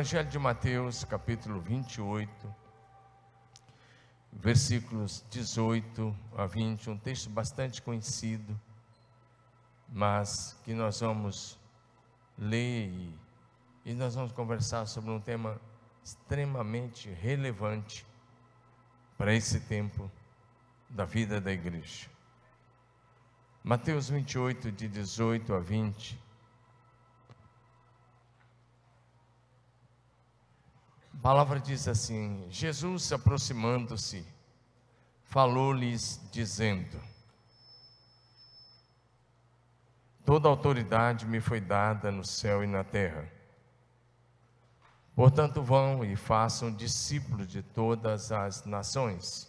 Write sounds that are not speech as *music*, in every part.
Evangelho de Mateus, capítulo 28, versículos 18 a 20, um texto bastante conhecido, mas que nós vamos ler e, e nós vamos conversar sobre um tema extremamente relevante para esse tempo da vida da igreja. Mateus 28, de 18 a 20. A palavra diz assim: Jesus aproximando-se, falou-lhes, dizendo: Toda autoridade me foi dada no céu e na terra. Portanto, vão e façam discípulos de todas as nações,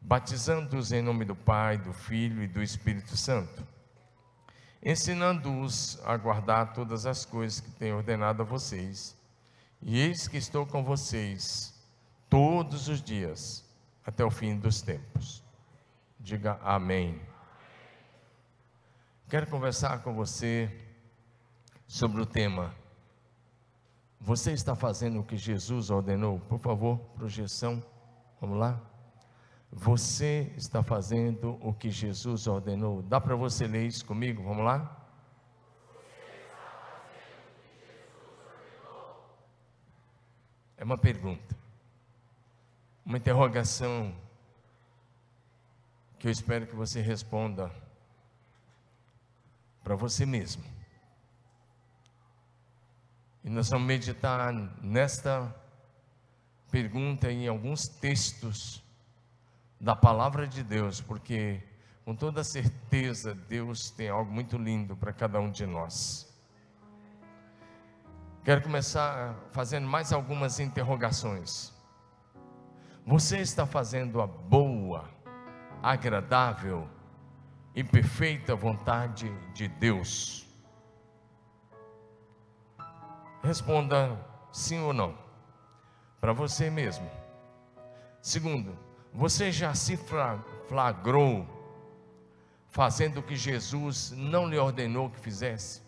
batizando-os em nome do Pai, do Filho e do Espírito Santo, ensinando-os a guardar todas as coisas que tenho ordenado a vocês. E eis que estou com vocês todos os dias, até o fim dos tempos. Diga amém. Quero conversar com você sobre o tema. Você está fazendo o que Jesus ordenou? Por favor, projeção. Vamos lá? Você está fazendo o que Jesus ordenou? Dá para você ler isso comigo? Vamos lá? É uma pergunta, uma interrogação que eu espero que você responda para você mesmo. E nós vamos meditar nesta pergunta em alguns textos da palavra de Deus, porque com toda certeza Deus tem algo muito lindo para cada um de nós. Quero começar fazendo mais algumas interrogações. Você está fazendo a boa, agradável, e perfeita vontade de Deus? Responda sim ou não, para você mesmo. Segundo, você já se flagrou fazendo o que Jesus não lhe ordenou que fizesse?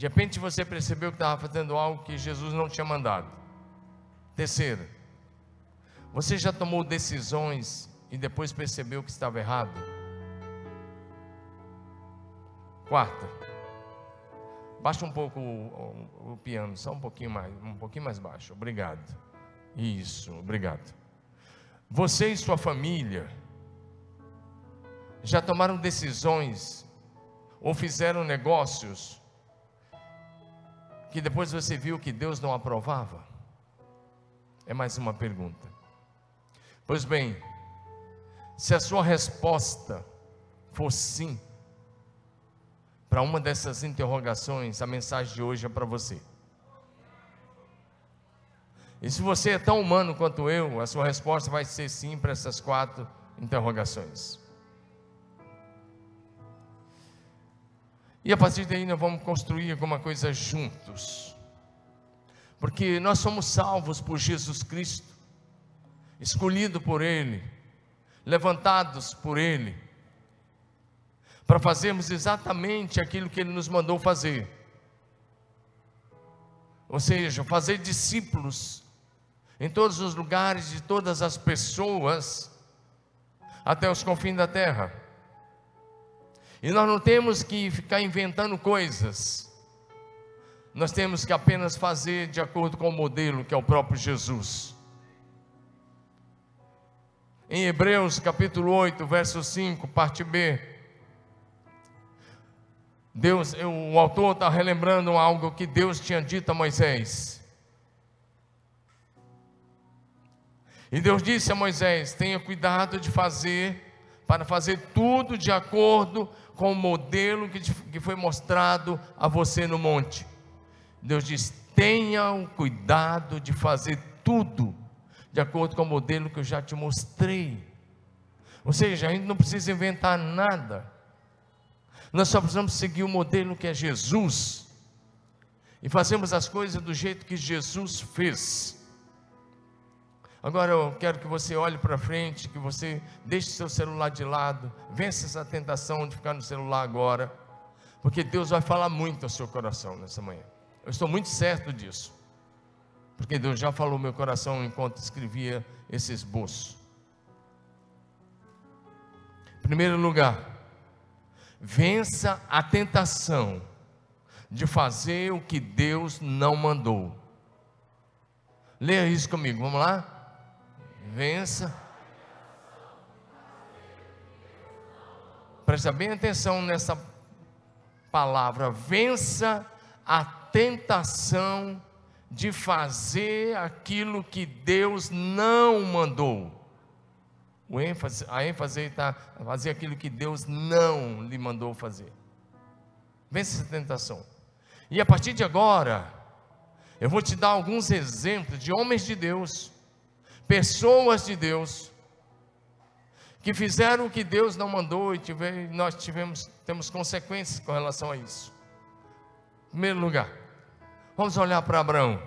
De repente você percebeu que estava fazendo algo que Jesus não tinha mandado. Terceiro, você já tomou decisões e depois percebeu que estava errado? Quarta, baixa um pouco o, o, o, piano, só um pouquinho mais, um pouquinho mais baixo. Obrigado. Isso, obrigado. Você e sua família já tomaram decisões ou fizeram negócios que depois você viu que Deus não aprovava? É mais uma pergunta. Pois bem, se a sua resposta for sim, para uma dessas interrogações, a mensagem de hoje é para você. E se você é tão humano quanto eu, a sua resposta vai ser sim para essas quatro interrogações. E a partir daí nós vamos construir alguma coisa juntos. Porque nós somos salvos por Jesus Cristo, escolhido por Ele levantados por Ele, para fazermos exatamente aquilo que Ele nos mandou fazer. Ou seja, fazer discípulos em todos os lugares de todas as pessoas, até os confins da terra. E nós não temos que ficar inventando coisas, nós temos que apenas fazer de acordo com o modelo que é o próprio Jesus. Em Hebreus capítulo 8, verso 5, parte B. Deus, o autor está relembrando algo que Deus tinha dito a Moisés. E Deus disse a Moisés: tenha cuidado de fazer, para fazer tudo de acordo com o modelo que, que foi mostrado a você no monte. Deus diz: tenha o cuidado de fazer tudo de acordo com o modelo que eu já te mostrei. Ou seja, a gente não precisa inventar nada. Nós só precisamos seguir o modelo que é Jesus. E fazemos as coisas do jeito que Jesus fez. Agora eu quero que você olhe para frente, que você deixe seu celular de lado, vença essa tentação de ficar no celular agora, porque Deus vai falar muito ao seu coração nessa manhã. Eu estou muito certo disso. Porque Deus já falou meu coração enquanto escrevia esse esboço. Em primeiro lugar, vença a tentação de fazer o que Deus não mandou. Leia isso comigo, vamos lá? Vença. Presta bem atenção nessa palavra. Vença a tentação de fazer aquilo que Deus não mandou. O ênfase, a ênfase está fazer aquilo que Deus não lhe mandou fazer. Vence essa tentação. E a partir de agora, eu vou te dar alguns exemplos de homens de Deus, pessoas de Deus, que fizeram o que Deus não mandou e tive, nós tivemos, temos consequências com relação a isso. Em primeiro lugar, vamos olhar para Abraão.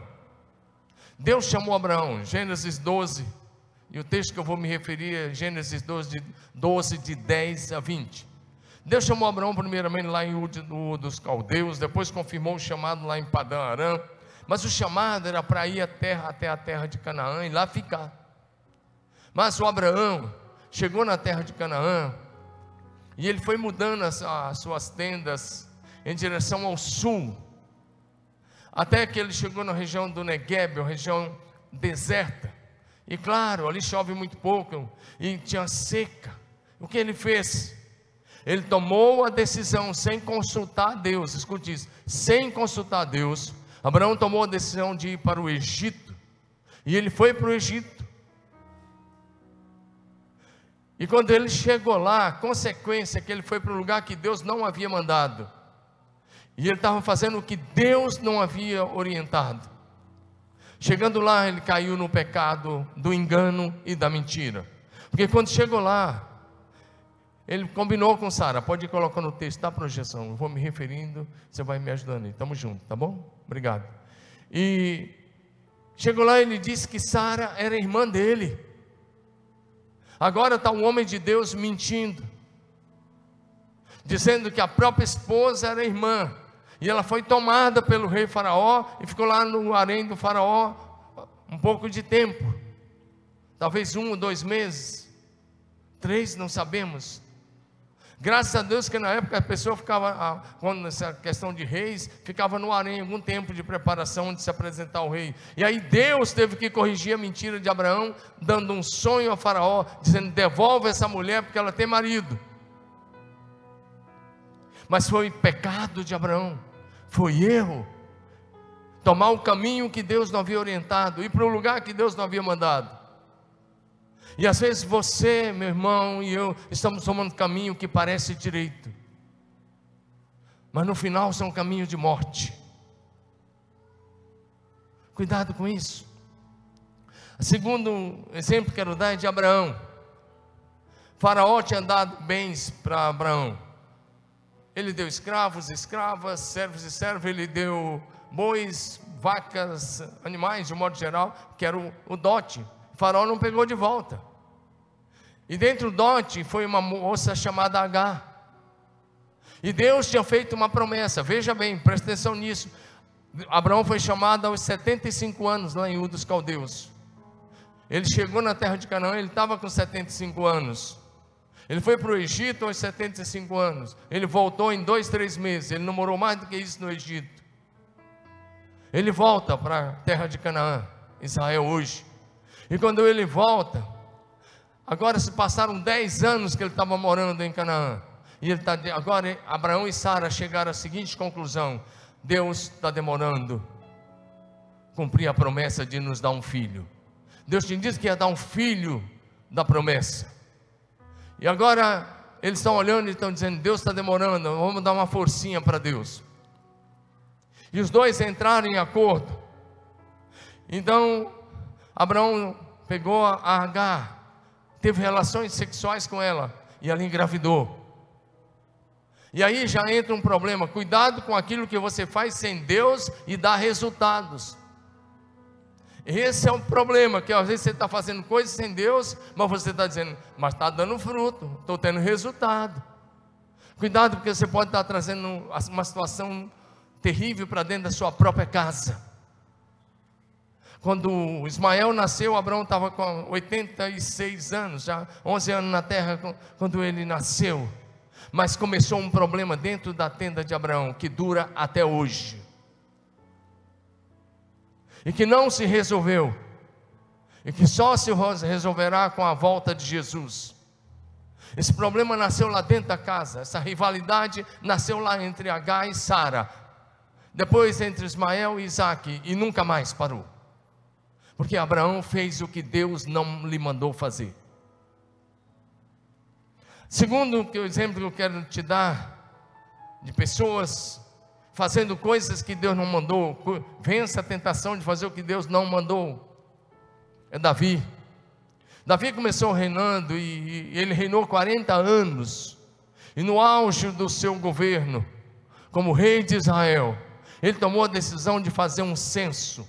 Deus chamou Abraão, Gênesis 12, e o texto que eu vou me referir é Gênesis 12, de, 12, de 10 a 20. Deus chamou Abraão primeiramente lá em Ur dos Caldeus, depois confirmou o chamado lá em Padã Arã, mas o chamado era para ir a terra, até a terra de Canaã e lá ficar. Mas o Abraão chegou na terra de Canaã e ele foi mudando as, as suas tendas em direção ao sul, até que ele chegou na região do Negueb, uma região deserta. E claro, ali chove muito pouco e tinha seca. O que ele fez? Ele tomou a decisão sem consultar Deus, escute isso, sem consultar Deus, Abraão tomou a decisão de ir para o Egito, e ele foi para o Egito. E quando ele chegou lá, a consequência é que ele foi para um lugar que Deus não havia mandado. E ele estava fazendo o que Deus não havia orientado. Chegando lá, ele caiu no pecado do engano e da mentira. Porque quando chegou lá, ele combinou com Sara, pode colocar no texto da projeção. Eu vou me referindo, você vai me ajudando aí. Estamos juntos, tá bom? Obrigado. E chegou lá, ele disse que Sara era irmã dele. Agora está um homem de Deus mentindo, dizendo que a própria esposa era irmã. E ela foi tomada pelo rei Faraó e ficou lá no harém do Faraó um pouco de tempo talvez um ou dois meses, três, não sabemos. Graças a Deus que na época a pessoa ficava, quando nessa questão de reis, ficava no harém algum tempo de preparação de se apresentar ao rei. E aí Deus teve que corrigir a mentira de Abraão, dando um sonho a Faraó, dizendo: devolve essa mulher porque ela tem marido. Mas foi pecado de Abraão, foi erro. Tomar o caminho que Deus não havia orientado, ir para o lugar que Deus não havia mandado. E às vezes você, meu irmão, e eu estamos tomando caminho que parece direito, mas no final são caminho de morte. Cuidado com isso. O segundo exemplo que quero dar é de Abraão. faraó tinha dado bens para Abraão. Ele deu escravos, escravas, servos e servos, ele deu bois, vacas, animais de modo geral, que era o, o dote. O faraó não pegou de volta. E dentro do dote foi uma moça chamada H. E Deus tinha feito uma promessa, veja bem, presta atenção nisso. Abraão foi chamado aos 75 anos lá em Ur dos Caldeus. Ele chegou na terra de Canaã, ele estava com 75 anos. Ele foi para o Egito aos 75 anos. Ele voltou em dois, três meses. Ele não morou mais do que isso no Egito. Ele volta para a terra de Canaã, Israel hoje. E quando ele volta, agora se passaram 10 anos que ele estava morando em Canaã. E ele tá, agora Abraão e Sara chegaram à seguinte conclusão: Deus está demorando cumprir a promessa de nos dar um filho. Deus tinha dito que ia dar um filho da promessa. E agora eles estão olhando e estão dizendo: Deus está demorando, vamos dar uma forcinha para Deus. E os dois entraram em acordo. Então Abraão pegou a Agar, teve relações sexuais com ela e ela engravidou. E aí já entra um problema: cuidado com aquilo que você faz sem Deus e dá resultados. Esse é um problema, que às vezes você está fazendo coisas sem Deus, mas você está dizendo, mas está dando fruto, estou tendo resultado. Cuidado, porque você pode estar trazendo uma situação terrível para dentro da sua própria casa. Quando Ismael nasceu, Abraão estava com 86 anos, já 11 anos na terra quando ele nasceu. Mas começou um problema dentro da tenda de Abraão que dura até hoje. E que não se resolveu. E que só se resolverá com a volta de Jesus. Esse problema nasceu lá dentro da casa, essa rivalidade nasceu lá entre H e Sara, depois entre Ismael e Isaac, e nunca mais parou. Porque Abraão fez o que Deus não lhe mandou fazer. Segundo o exemplo que eu quero te dar, de pessoas fazendo coisas que Deus não mandou, vence a tentação de fazer o que Deus não mandou, é Davi. Davi começou reinando e, e ele reinou 40 anos. E no auge do seu governo, como rei de Israel, ele tomou a decisão de fazer um censo.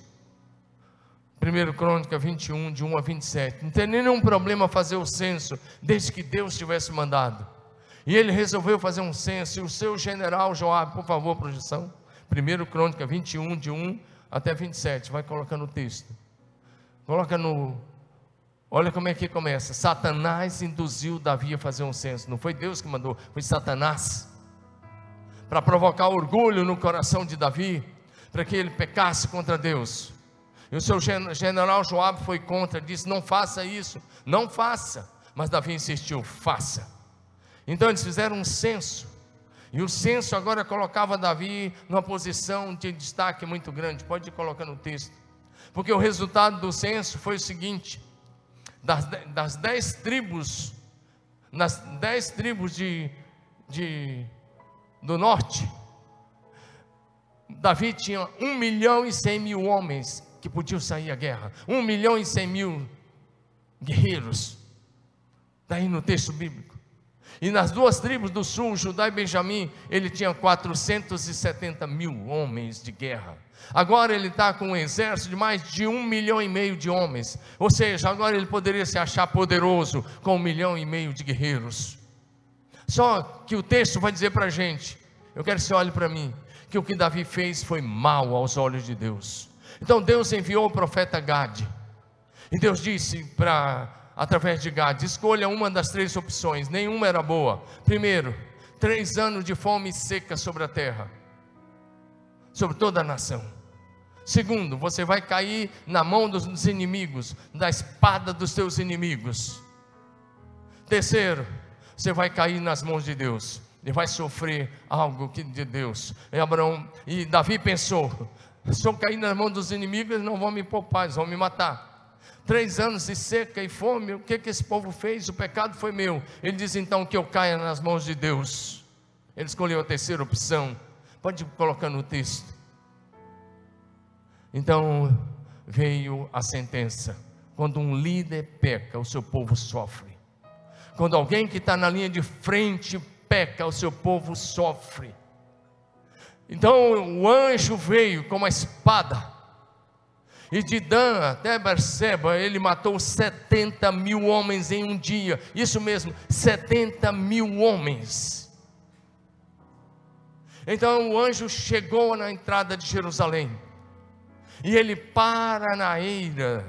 1 Crônica 21, de 1 a 27. Não tem nenhum problema fazer o censo, desde que Deus tivesse mandado. E ele resolveu fazer um censo, e o seu general Joab, por favor, projeção. 1 Crônica 21, de 1 até 27. Vai colocando o texto. Coloca no Olha como é que começa. Satanás induziu Davi a fazer um censo. Não foi Deus que mandou, foi Satanás. Para provocar orgulho no coração de Davi, para que ele pecasse contra Deus. E o seu general Joab foi contra, disse: Não faça isso, não faça. Mas Davi insistiu: Faça. Então eles fizeram um censo. E o censo agora colocava Davi numa posição de destaque muito grande. Pode colocar no texto. Porque o resultado do censo foi o seguinte: das, das dez tribos, nas dez tribos de, de, do norte, Davi tinha um milhão e cem mil homens que podiam sair à guerra. Um milhão e cem mil guerreiros. Está aí no texto bíblico. E nas duas tribos do sul, Judá e Benjamim, ele tinha 470 mil homens de guerra. Agora ele está com um exército de mais de um milhão e meio de homens. Ou seja, agora ele poderia se achar poderoso com um milhão e meio de guerreiros. Só que o texto vai dizer para a gente: eu quero que você olhe para mim, que o que Davi fez foi mal aos olhos de Deus. Então Deus enviou o profeta Gade. E Deus disse para através de Gade, escolha uma das três opções, nenhuma era boa. Primeiro, três anos de fome seca sobre a terra sobre toda a nação. Segundo, você vai cair na mão dos inimigos, da espada dos teus inimigos. Terceiro, você vai cair nas mãos de Deus e vai sofrer algo de Deus. E Abraão e Davi pensou: se eu cair nas mãos dos inimigos, eles não vão me poupar, eles vão me matar. Três anos de seca e fome, o que, que esse povo fez? O pecado foi meu. Ele diz então que eu caia nas mãos de Deus. Ele escolheu a terceira opção. Pode colocar no texto. Então veio a sentença. Quando um líder peca, o seu povo sofre. Quando alguém que está na linha de frente peca, o seu povo sofre. Então o anjo veio com uma espada. E de Dan até Berseba, ele matou 70 mil homens em um dia. Isso mesmo, 70 mil homens. Então o anjo chegou na entrada de Jerusalém, e ele para na eira,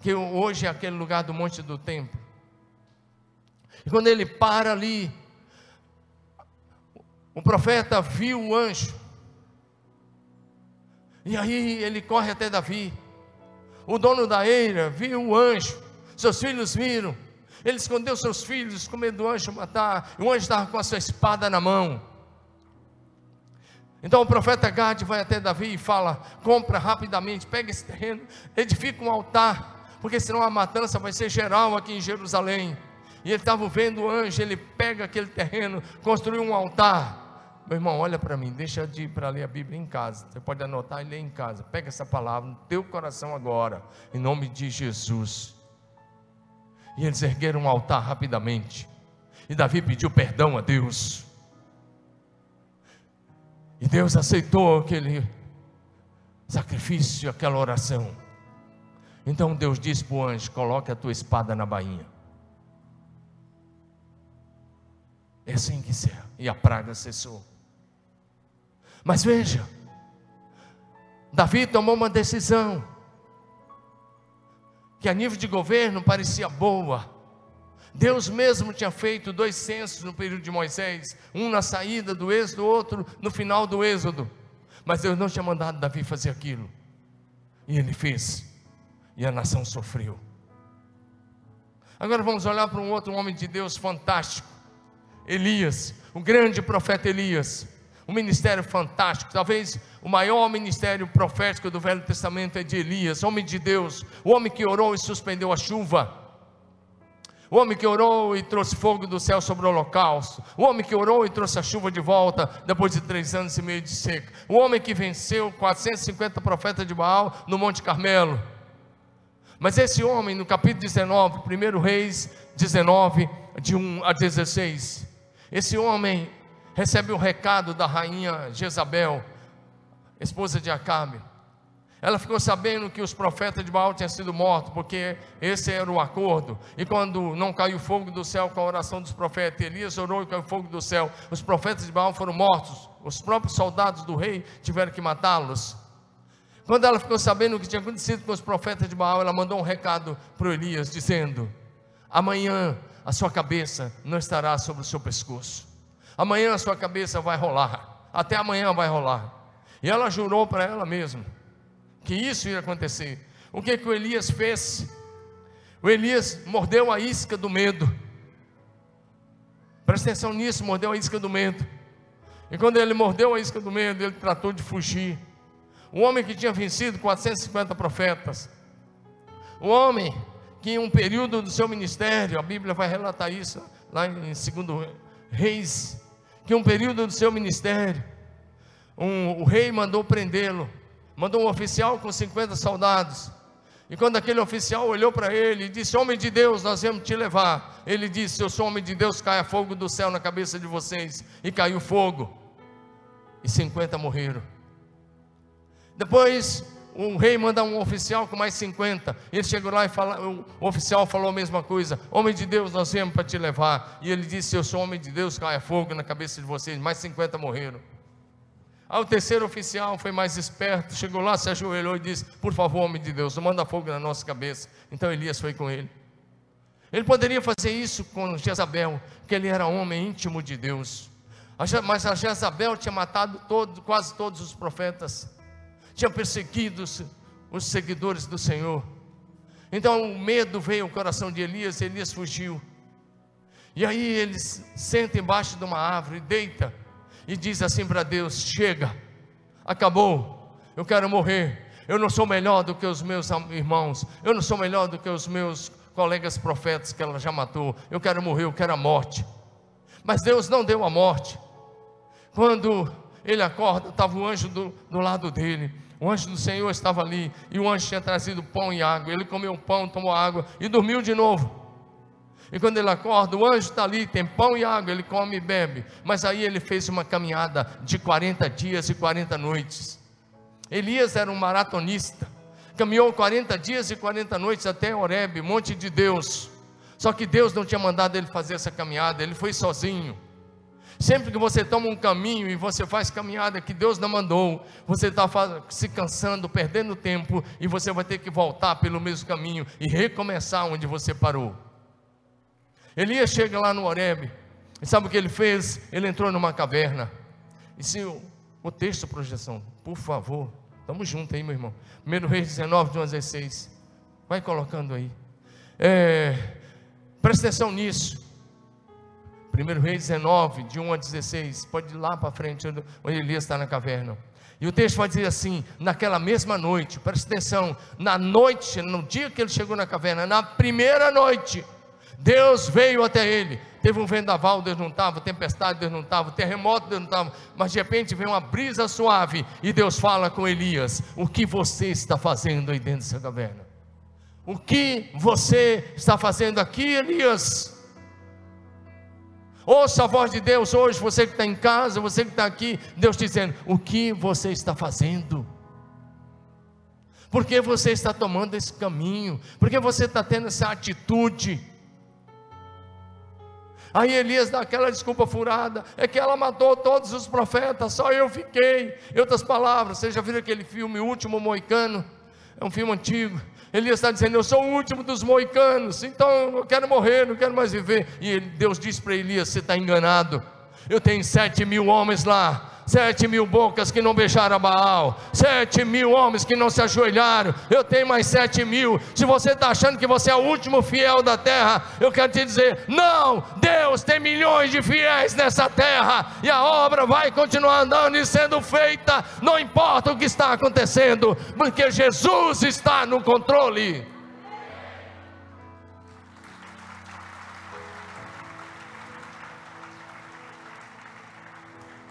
que hoje é aquele lugar do Monte do Templo. E quando ele para ali, o profeta viu o anjo, e aí ele corre até Davi. O dono da eira viu o anjo, seus filhos viram, ele escondeu seus filhos com medo do anjo matar. E o anjo estava com a sua espada na mão. Então o profeta Gade vai até Davi e fala: compra rapidamente, pega esse terreno, edifica um altar, porque senão a matança vai ser geral aqui em Jerusalém. E ele estava vendo o anjo, ele pega aquele terreno, construiu um altar. Meu irmão, olha para mim, deixa de ir para ler a Bíblia em casa. Você pode anotar e ler em casa. Pega essa palavra no teu coração agora, em nome de Jesus. E eles ergueram um altar rapidamente. E Davi pediu perdão a Deus. E Deus aceitou aquele sacrifício, aquela oração. Então Deus disse para o anjo: coloque a tua espada na bainha. É assim que será. E a praga cessou. Mas veja, Davi tomou uma decisão que a nível de governo parecia boa. Deus mesmo tinha feito dois censos no período de Moisés, um na saída do êxodo, outro no final do êxodo. Mas Deus não tinha mandado Davi fazer aquilo. E ele fez. E a nação sofreu. Agora vamos olhar para um outro homem de Deus fantástico. Elias, o grande profeta Elias. Um ministério fantástico, talvez o maior ministério profético do Velho Testamento é de Elias, homem de Deus, o homem que orou e suspendeu a chuva, o homem que orou e trouxe fogo do céu sobre o holocausto, o homem que orou e trouxe a chuva de volta depois de três anos e meio de seca, o homem que venceu 450 profetas de Baal no Monte Carmelo. Mas esse homem, no capítulo 19, 1 Reis 19, de 1 a 16, esse homem recebe o recado da rainha Jezabel, esposa de Acabe. Ela ficou sabendo que os profetas de Baal tinham sido mortos, porque esse era o acordo. E quando não caiu fogo do céu com a oração dos profetas, Elias orou e caiu fogo do céu. Os profetas de Baal foram mortos. Os próprios soldados do rei tiveram que matá-los. Quando ela ficou sabendo o que tinha acontecido com os profetas de Baal, ela mandou um recado para Elias, dizendo: Amanhã a sua cabeça não estará sobre o seu pescoço. Amanhã a sua cabeça vai rolar. Até amanhã vai rolar. E ela jurou para ela mesma que isso ia acontecer. O que, que o Elias fez? O Elias mordeu a isca do medo. Presta atenção nisso, mordeu a isca do medo. E quando ele mordeu a isca do medo, ele tratou de fugir. O homem que tinha vencido 450 profetas. O homem que em um período do seu ministério, a Bíblia vai relatar isso lá em 2 Reis que um período do seu ministério, um, o rei mandou prendê-lo, mandou um oficial com 50 soldados. E quando aquele oficial olhou para ele e disse: Homem de Deus, nós vamos te levar. Ele disse: Eu sou homem de Deus, caia fogo do céu na cabeça de vocês. E caiu fogo. E 50 morreram. Depois o rei manda um oficial com mais 50. Ele chegou lá e fala, o oficial falou a mesma coisa: Homem de Deus, nós viemos para te levar. E ele disse: Eu sou homem de Deus, caia fogo na cabeça de vocês. Mais 50 morreram. Aí o terceiro oficial foi mais esperto, chegou lá, se ajoelhou e disse: Por favor, homem de Deus, não manda fogo na nossa cabeça. Então Elias foi com ele. Ele poderia fazer isso com Jezabel, porque ele era homem íntimo de Deus. Mas a Jezabel tinha matado todo, quase todos os profetas tinha perseguido os seguidores do Senhor. Então o medo veio ao coração de Elias, Elias fugiu. E aí ele senta embaixo de uma árvore, deita e diz assim para Deus: Chega, acabou, eu quero morrer. Eu não sou melhor do que os meus irmãos, eu não sou melhor do que os meus colegas profetas que ela já matou. Eu quero morrer, eu quero a morte. Mas Deus não deu a morte. Quando ele acorda, estava o anjo do, do lado dele. O anjo do Senhor estava ali e o anjo tinha trazido pão e água. Ele comeu pão, tomou água e dormiu de novo. E quando ele acorda, o anjo está ali, tem pão e água, ele come e bebe. Mas aí ele fez uma caminhada de 40 dias e 40 noites. Elias era um maratonista. Caminhou 40 dias e 40 noites até Horebe, monte de Deus. Só que Deus não tinha mandado ele fazer essa caminhada, ele foi sozinho. Sempre que você toma um caminho e você faz caminhada que Deus não mandou, você está se cansando, perdendo tempo, e você vai ter que voltar pelo mesmo caminho e recomeçar onde você parou. Elias chega lá no Horebe, e sabe o que ele fez? Ele entrou numa caverna. E se o, o texto, projeção, por favor, estamos juntos aí, meu irmão. 1 Reis 19, de 1 a 16. Vai colocando aí. É, presta atenção nisso. 1 Reis 19, de 1 a 16, pode ir lá para frente, onde Elias está na caverna. E o texto vai dizer assim: naquela mesma noite, presta atenção, na noite, no dia que ele chegou na caverna, na primeira noite, Deus veio até ele. Teve um vendaval, Deus não estava, tempestade, Deus não estava, terremoto, Deus não estava, mas de repente vem uma brisa suave e Deus fala com Elias: O que você está fazendo aí dentro dessa caverna? O que você está fazendo aqui, Elias? Ouça a voz de Deus hoje, você que está em casa, você que está aqui, Deus dizendo: o que você está fazendo? Por que você está tomando esse caminho? Por que você está tendo essa atitude? Aí Elias dá aquela desculpa furada, é que ela matou todos os profetas, só eu fiquei. Em outras palavras, você já viu aquele filme O Último Moicano? É um filme antigo. Elias está dizendo: Eu sou o último dos moicanos, então eu quero morrer, não quero mais viver. E Deus diz para Elias: Você está enganado. Eu tenho sete mil homens lá, sete mil bocas que não beijaram a Baal, sete mil homens que não se ajoelharam, eu tenho mais sete mil. Se você está achando que você é o último fiel da terra, eu quero te dizer: não, Deus tem milhões de fiéis nessa terra, e a obra vai continuar andando e sendo feita, não importa o que está acontecendo, porque Jesus está no controle.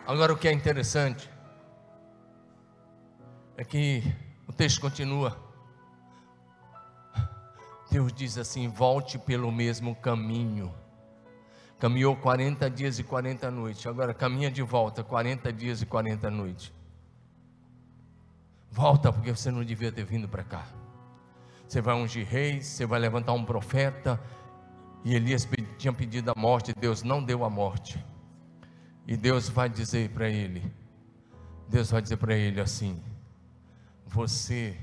Agora, o que é interessante é que o texto continua. Deus diz assim: volte pelo mesmo caminho. Caminhou 40 dias e 40 noites, agora caminha de volta 40 dias e 40 noites. Volta, porque você não devia ter vindo para cá. Você vai ungir reis, você vai levantar um profeta. E Elias tinha pedido a morte, Deus não deu a morte. E Deus vai dizer para ele: Deus vai dizer para ele assim: Você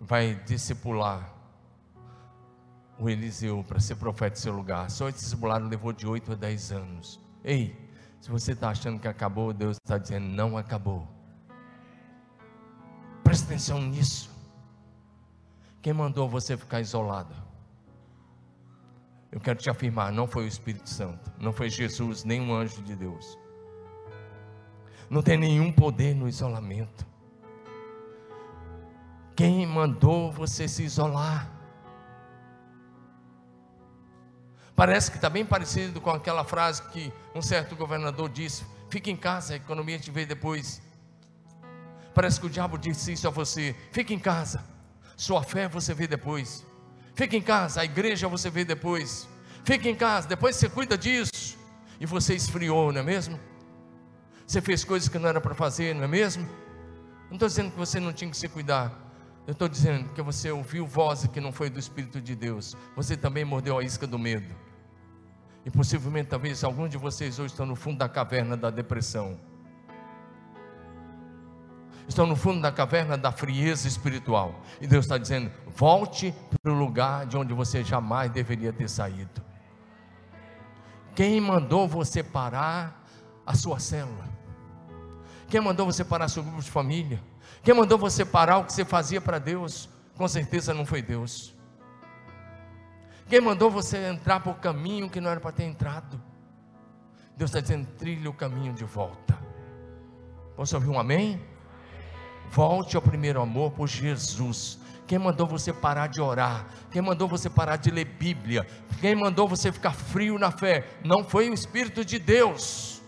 vai discipular o Eliseu para ser profeta em seu lugar. Só esse discipulado levou de 8 a 10 anos. Ei, se você está achando que acabou, Deus está dizendo: Não acabou. Presta atenção nisso. Quem mandou você ficar isolado? Eu quero te afirmar: não foi o Espírito Santo, não foi Jesus, nem um anjo de Deus. Não tem nenhum poder no isolamento. Quem mandou você se isolar? Parece que está bem parecido com aquela frase que um certo governador disse: fique em casa, a economia te vê depois. Parece que o diabo disse isso a você: fique em casa, sua fé você vê depois. Fique em casa, a igreja você vê depois. Fique em casa, depois você cuida disso. E você esfriou, não é mesmo? Você fez coisas que não era para fazer, não é mesmo? Não estou dizendo que você não tinha que se cuidar. Eu estou dizendo que você ouviu voz que não foi do Espírito de Deus. Você também mordeu a isca do medo. E possivelmente, talvez, alguns de vocês hoje estão no fundo da caverna da depressão estão no fundo da caverna da frieza espiritual. E Deus está dizendo: volte para o lugar de onde você jamais deveria ter saído. Quem mandou você parar a sua célula? Quem mandou você parar seu grupo de família? Quem mandou você parar o que você fazia para Deus? Com certeza não foi Deus. Quem mandou você entrar por caminho que não era para ter entrado? Deus está dizendo: trilhe o caminho de volta. Posso ouvir um amém? Volte ao primeiro amor por Jesus. Quem mandou você parar de orar? Quem mandou você parar de ler Bíblia? Quem mandou você ficar frio na fé? Não foi o Espírito de Deus.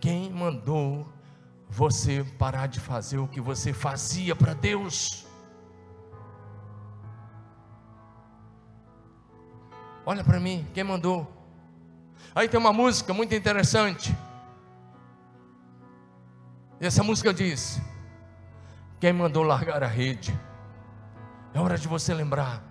Quem mandou você parar de fazer o que você fazia para Deus? Olha para mim, quem mandou? Aí tem uma música muito interessante. E essa música diz: Quem mandou largar a rede? É hora de você lembrar.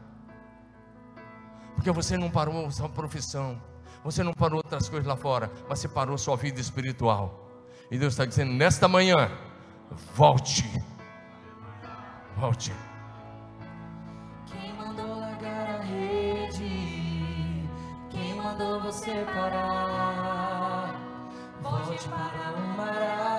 Porque você não parou sua profissão, você não parou outras coisas lá fora, mas você parou sua vida espiritual. E Deus está dizendo: nesta manhã, volte. Volte. Quem mandou largar a rede? Quem mandou você parar? Volte para o mar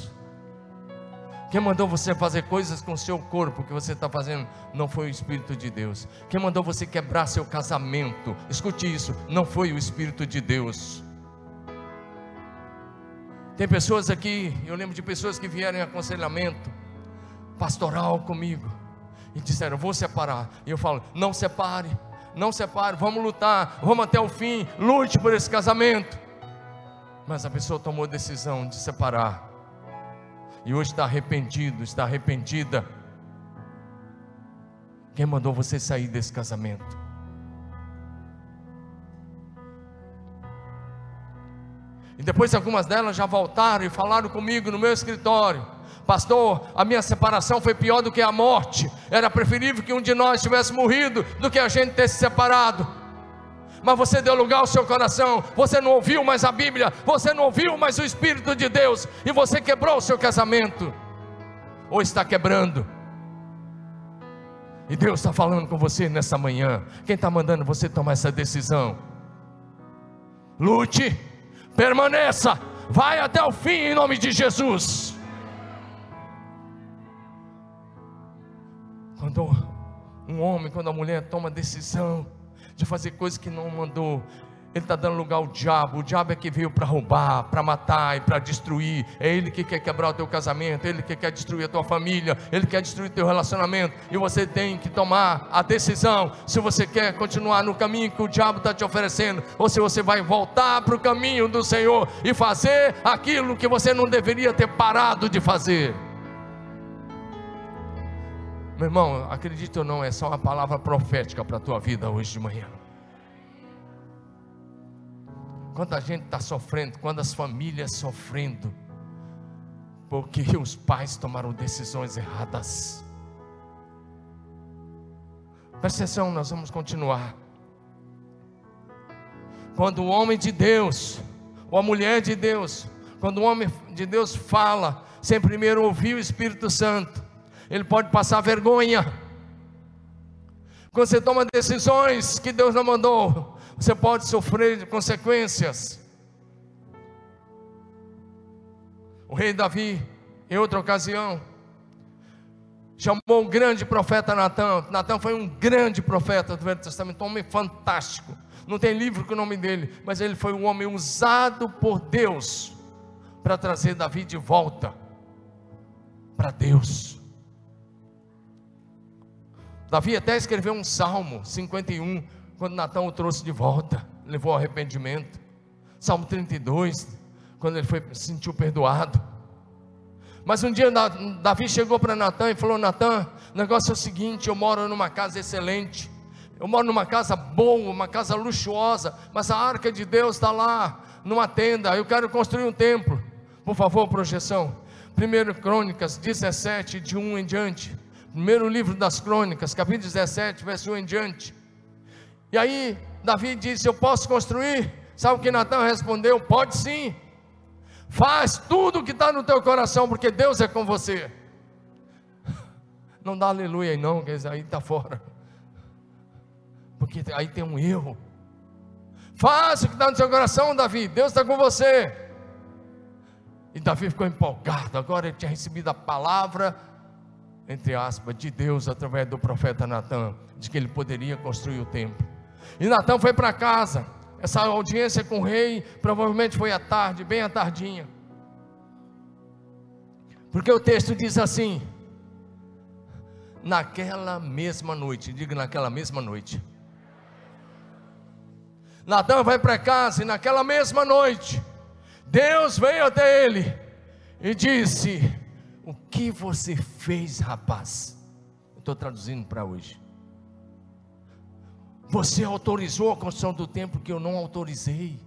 Quem mandou você fazer coisas com o seu corpo que você está fazendo não foi o Espírito de Deus. Quem mandou você quebrar seu casamento, escute isso, não foi o Espírito de Deus. Tem pessoas aqui, eu lembro de pessoas que vieram em aconselhamento pastoral comigo e disseram: Vou separar. E eu falo: Não separe, Não separe, vamos lutar, vamos até o fim, lute por esse casamento. Mas a pessoa tomou a decisão de separar. E hoje está arrependido, está arrependida. Quem mandou você sair desse casamento? E depois algumas delas já voltaram e falaram comigo no meu escritório. Pastor, a minha separação foi pior do que a morte. Era preferível que um de nós tivesse morrido do que a gente ter se separado. Mas você deu lugar ao seu coração, você não ouviu mais a Bíblia, você não ouviu mais o Espírito de Deus, e você quebrou o seu casamento, ou está quebrando. E Deus está falando com você nessa manhã. Quem está mandando você tomar essa decisão? Lute, permaneça, vai até o fim em nome de Jesus. Quando um homem, quando a mulher toma decisão de fazer coisas que não mandou, ele está dando lugar ao diabo. O diabo é que veio para roubar, para matar e para destruir. É ele que quer quebrar o teu casamento, ele que quer destruir a tua família, ele quer destruir o teu relacionamento. E você tem que tomar a decisão se você quer continuar no caminho que o diabo está te oferecendo, ou se você vai voltar para o caminho do Senhor e fazer aquilo que você não deveria ter parado de fazer. Meu irmão, acredite ou não, é só uma palavra profética para a tua vida hoje de manhã. Quanta gente está sofrendo, quantas famílias sofrendo, porque os pais tomaram decisões erradas. Presta atenção, nós vamos continuar. Quando o homem de Deus, ou a mulher de Deus, quando o homem de Deus fala, sem primeiro ouvir o Espírito Santo, ele pode passar vergonha. Quando você toma decisões que Deus não mandou, você pode sofrer consequências. O rei Davi, em outra ocasião, chamou o grande profeta Natan. Natan foi um grande profeta do Velho Testamento, um homem fantástico. Não tem livro com o nome dele, mas ele foi um homem usado por Deus para trazer Davi de volta para Deus. Davi até escreveu um salmo 51, quando Natan o trouxe de volta, levou ao arrependimento. Salmo 32, quando ele foi, se sentiu perdoado. Mas um dia Davi chegou para Natan e falou: Natan, o negócio é o seguinte: eu moro numa casa excelente, eu moro numa casa boa, uma casa luxuosa, mas a arca de Deus está lá, numa tenda. Eu quero construir um templo. Por favor, projeção. 1 Crônicas 17, de 1 em diante. Primeiro livro das Crônicas, capítulo 17, verso 1 em diante. E aí, Davi disse: Eu posso construir? Sabe o que Natan respondeu? Pode sim. Faz tudo o que está no teu coração, porque Deus é com você. Não dá aleluia aí não, que aí está fora. Porque aí tem um erro. Faça o que está no seu coração, Davi. Deus está com você. E Davi ficou empolgado. Agora ele tinha recebido a palavra entre aspas, de Deus através do profeta Natan, de que ele poderia construir o templo. E Natan foi para casa. Essa audiência com o rei provavelmente foi à tarde, bem à tardinha. Porque o texto diz assim: naquela mesma noite, diga naquela mesma noite. Natan vai para casa e naquela mesma noite, Deus veio até ele e disse: o que você fez, rapaz? estou traduzindo para hoje. Você autorizou a construção do templo que eu não autorizei.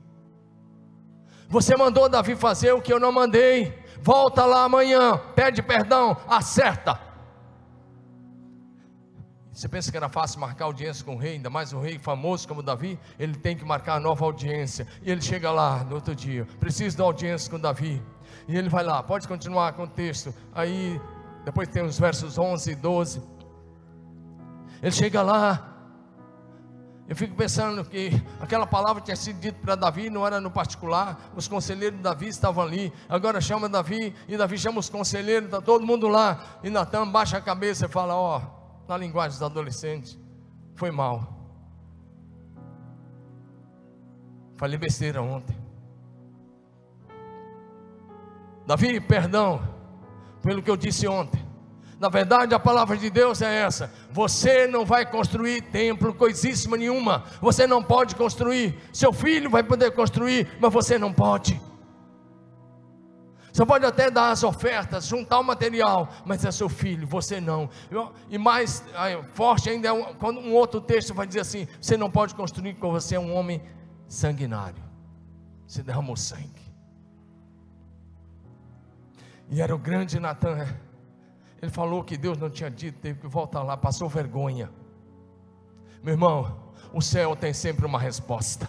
Você mandou Davi fazer o que eu não mandei. Volta lá amanhã, pede perdão, acerta. Você pensa que era fácil marcar audiência com o rei, ainda mais um rei famoso como Davi? Ele tem que marcar nova audiência. E ele chega lá no outro dia, preciso da audiência com Davi. E ele vai lá, pode continuar com o texto. Aí, depois tem os versos 11 e 12. Ele chega lá. Eu fico pensando que aquela palavra tinha sido dita para Davi, não era no particular. Os conselheiros de Davi estavam ali. Agora chama Davi, e Davi chama os conselheiros, está todo mundo lá. E Natan baixa a cabeça e fala: Ó, oh, na linguagem dos adolescentes, foi mal. Falei besteira ontem. Davi, perdão pelo que eu disse ontem. Na verdade, a palavra de Deus é essa: você não vai construir templo, coisíssima nenhuma. Você não pode construir. Seu filho vai poder construir, mas você não pode. Você pode até dar as ofertas, juntar o material, mas é seu filho, você não. E mais forte ainda é um, outro texto vai dizer assim: você não pode construir porque você é um homem sanguinário. Você derramou sangue. E era o grande Natan. É. Ele falou que Deus não tinha dito, teve que voltar lá, passou vergonha. Meu irmão, o céu tem sempre uma resposta.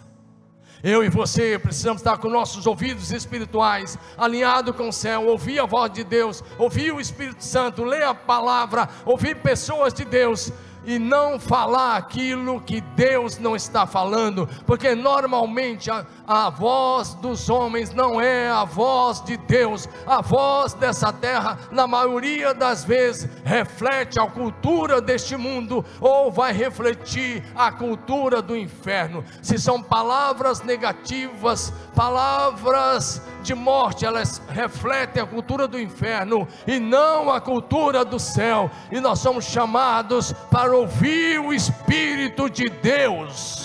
Eu e você precisamos estar com nossos ouvidos espirituais alinhados com o céu, ouvir a voz de Deus, ouvir o Espírito Santo, ler a palavra, ouvir pessoas de Deus e não falar aquilo que Deus não está falando, porque normalmente a, a voz dos homens não é a voz de Deus, a voz dessa terra, na maioria das vezes, reflete a cultura deste mundo ou vai refletir a cultura do inferno. Se são palavras negativas, palavras de morte, elas refletem a cultura do inferno e não a cultura do céu, e nós somos chamados para ouvir o Espírito de Deus.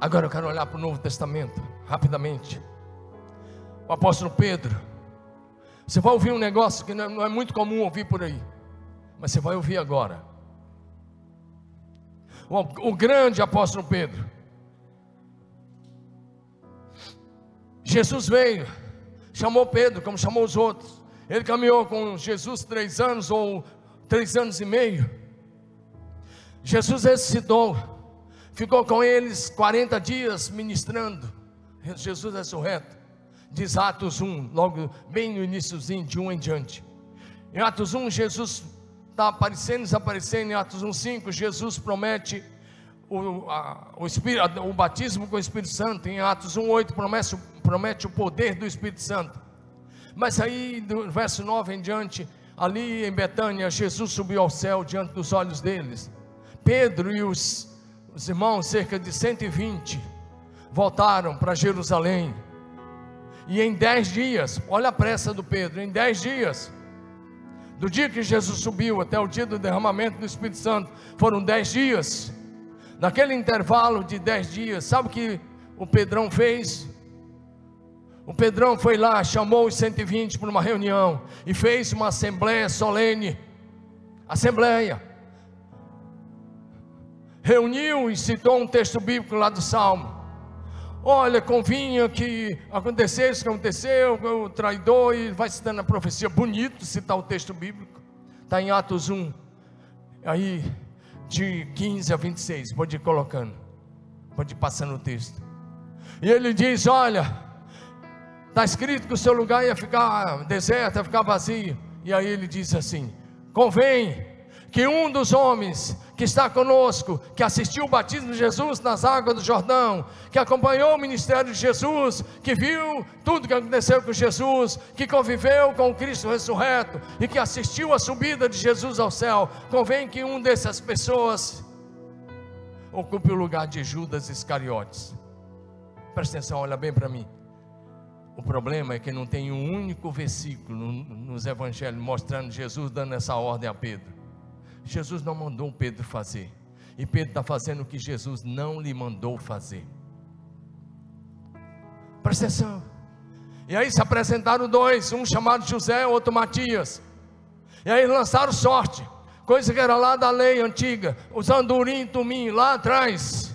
Agora eu quero olhar para o Novo Testamento, rapidamente. O apóstolo Pedro. Você vai ouvir um negócio que não é muito comum ouvir por aí, mas você vai ouvir agora. O, o grande apóstolo Pedro. Jesus veio chamou Pedro, como chamou os outros. Ele caminhou com Jesus três anos ou três anos e meio. Jesus ressuscitou, ficou com eles 40 dias ministrando. Jesus ressurreto, diz Atos 1, logo bem no iníciozinho, de 1 em diante. Em Atos 1, Jesus está aparecendo, desaparecendo. Em Atos 1, 5, Jesus promete o, a, o, Espírito, o batismo com o Espírito Santo. Em Atos 1, 8, promete, promete o poder do Espírito Santo. Mas aí, do verso 9 em diante, ali em Betânia, Jesus subiu ao céu diante dos olhos deles. Pedro e os, os irmãos, cerca de 120, voltaram para Jerusalém. E em dez dias, olha a pressa do Pedro, em dez dias, do dia que Jesus subiu até o dia do derramamento do Espírito Santo, foram dez dias. Naquele intervalo de dez dias, sabe o que o Pedrão fez? O Pedrão foi lá, chamou os 120 para uma reunião e fez uma assembleia solene. Assembleia. Reuniu e citou um texto bíblico lá do Salmo. Olha, convinha que acontecesse que aconteceu, o traidor, e vai citando a profecia. Bonito citar o texto bíblico. Está em Atos 1. Aí, de 15 a 26. Pode ir colocando. Pode ir passando o texto. E ele diz: Olha Está escrito que o seu lugar ia ficar deserto, ia ficar vazio. E aí ele diz assim: convém que um dos homens que está conosco, que assistiu o batismo de Jesus nas águas do Jordão, que acompanhou o ministério de Jesus, que viu tudo que aconteceu com Jesus, que conviveu com o Cristo ressurreto e que assistiu a subida de Jesus ao céu, convém que um dessas pessoas ocupe o lugar de Judas Iscariotes. Presta atenção, olha bem para mim. O problema é que não tem um único versículo nos evangelhos mostrando Jesus dando essa ordem a Pedro. Jesus não mandou Pedro fazer. E Pedro está fazendo o que Jesus não lhe mandou fazer. Presta atenção. E aí se apresentaram dois, um chamado José, outro Matias. E aí lançaram sorte, coisa que era lá da lei antiga, usando urim e tumim lá atrás.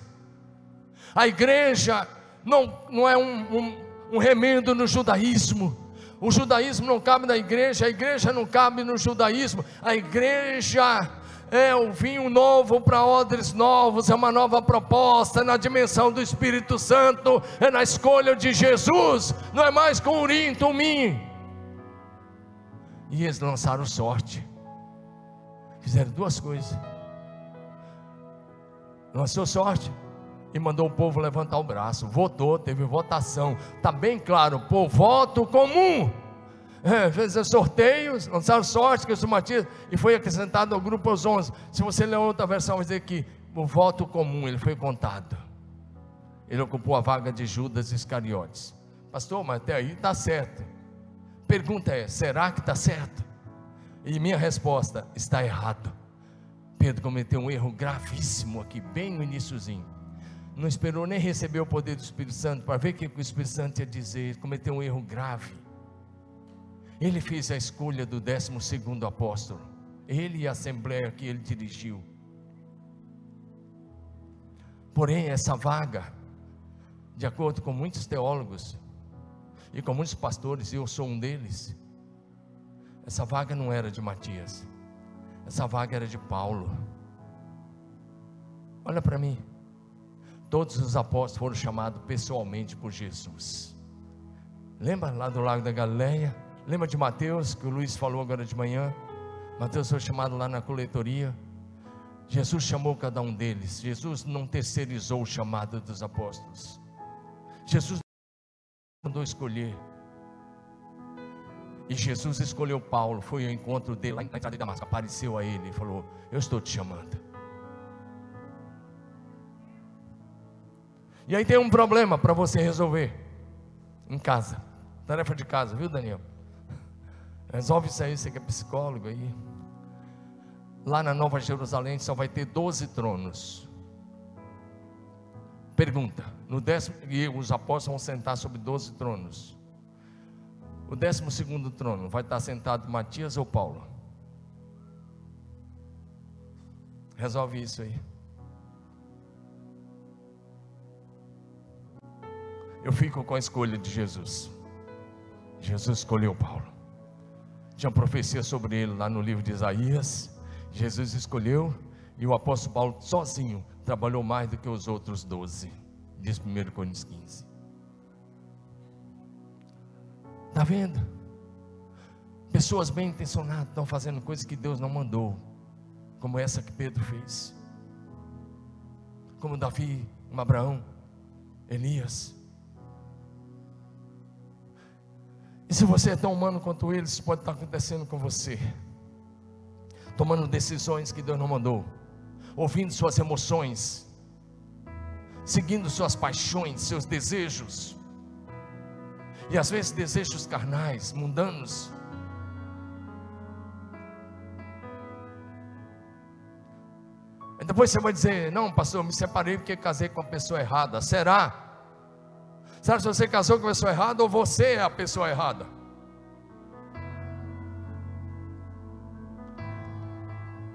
A igreja não, não é um, um, um remendo no judaísmo. O judaísmo não cabe na igreja, a igreja não cabe no judaísmo, a igreja é o vinho novo para odres novos, é uma nova proposta, na dimensão do Espírito Santo, é na escolha de Jesus, não é mais com urim, tumim. E eles lançaram sorte, fizeram duas coisas: lançou sorte, e mandou o povo levantar o braço. Votou, teve votação. Está bem claro, pô, voto comum. É, fez sorteios, lançaram sorte, que eu sou Matias, e foi acrescentado ao grupo aos 11. Se você ler outra versão, vai dizer que o voto comum, ele foi contado. Ele ocupou a vaga de Judas Iscariotes. Pastor, mas até aí está certo. Pergunta é: será que está certo? E minha resposta: está errado. Pedro cometeu um erro gravíssimo aqui, bem no iníciozinho. Não esperou nem receber o poder do Espírito Santo para ver o que o Espírito Santo ia dizer. Ele cometeu um erro grave. Ele fez a escolha do 12 apóstolo. Ele e a assembleia que ele dirigiu. Porém, essa vaga, de acordo com muitos teólogos e com muitos pastores, e eu sou um deles, essa vaga não era de Matias. Essa vaga era de Paulo. Olha para mim. Todos os apóstolos foram chamados pessoalmente por Jesus. Lembra lá do Lago da Galileia? Lembra de Mateus, que o Luiz falou agora de manhã? Mateus foi chamado lá na coletoria. Jesus chamou cada um deles. Jesus não terceirizou o chamado dos apóstolos. Jesus mandou escolher. E Jesus escolheu Paulo, foi ao encontro dele lá na entrada de Damasco, apareceu a ele e falou: Eu estou te chamando. E aí tem um problema para você resolver em casa, tarefa de casa, viu, Daniel? Resolve isso aí, você que é psicólogo aí. Lá na Nova Jerusalém só vai ter 12 tronos. Pergunta: no décimo, e os apóstolos vão sentar sobre 12 tronos. O décimo segundo trono vai estar sentado Matias ou Paulo? Resolve isso aí. Eu fico com a escolha de Jesus. Jesus escolheu Paulo. Tinha profecia sobre ele lá no livro de Isaías. Jesus escolheu e o apóstolo Paulo sozinho trabalhou mais do que os outros doze. Diz 1 Coríntios 15. Está vendo? Pessoas bem intencionadas estão fazendo coisas que Deus não mandou, como essa que Pedro fez, como Davi, como Abraão, Elias. E se você é tão humano quanto eles, pode estar acontecendo com você, tomando decisões que Deus não mandou, ouvindo suas emoções, seguindo suas paixões, seus desejos e às vezes desejos carnais, mundanos. E depois você vai dizer: Não, pastor, eu me separei porque casei com a pessoa errada. Será? Será que você casou com a pessoa errada ou você é a pessoa errada?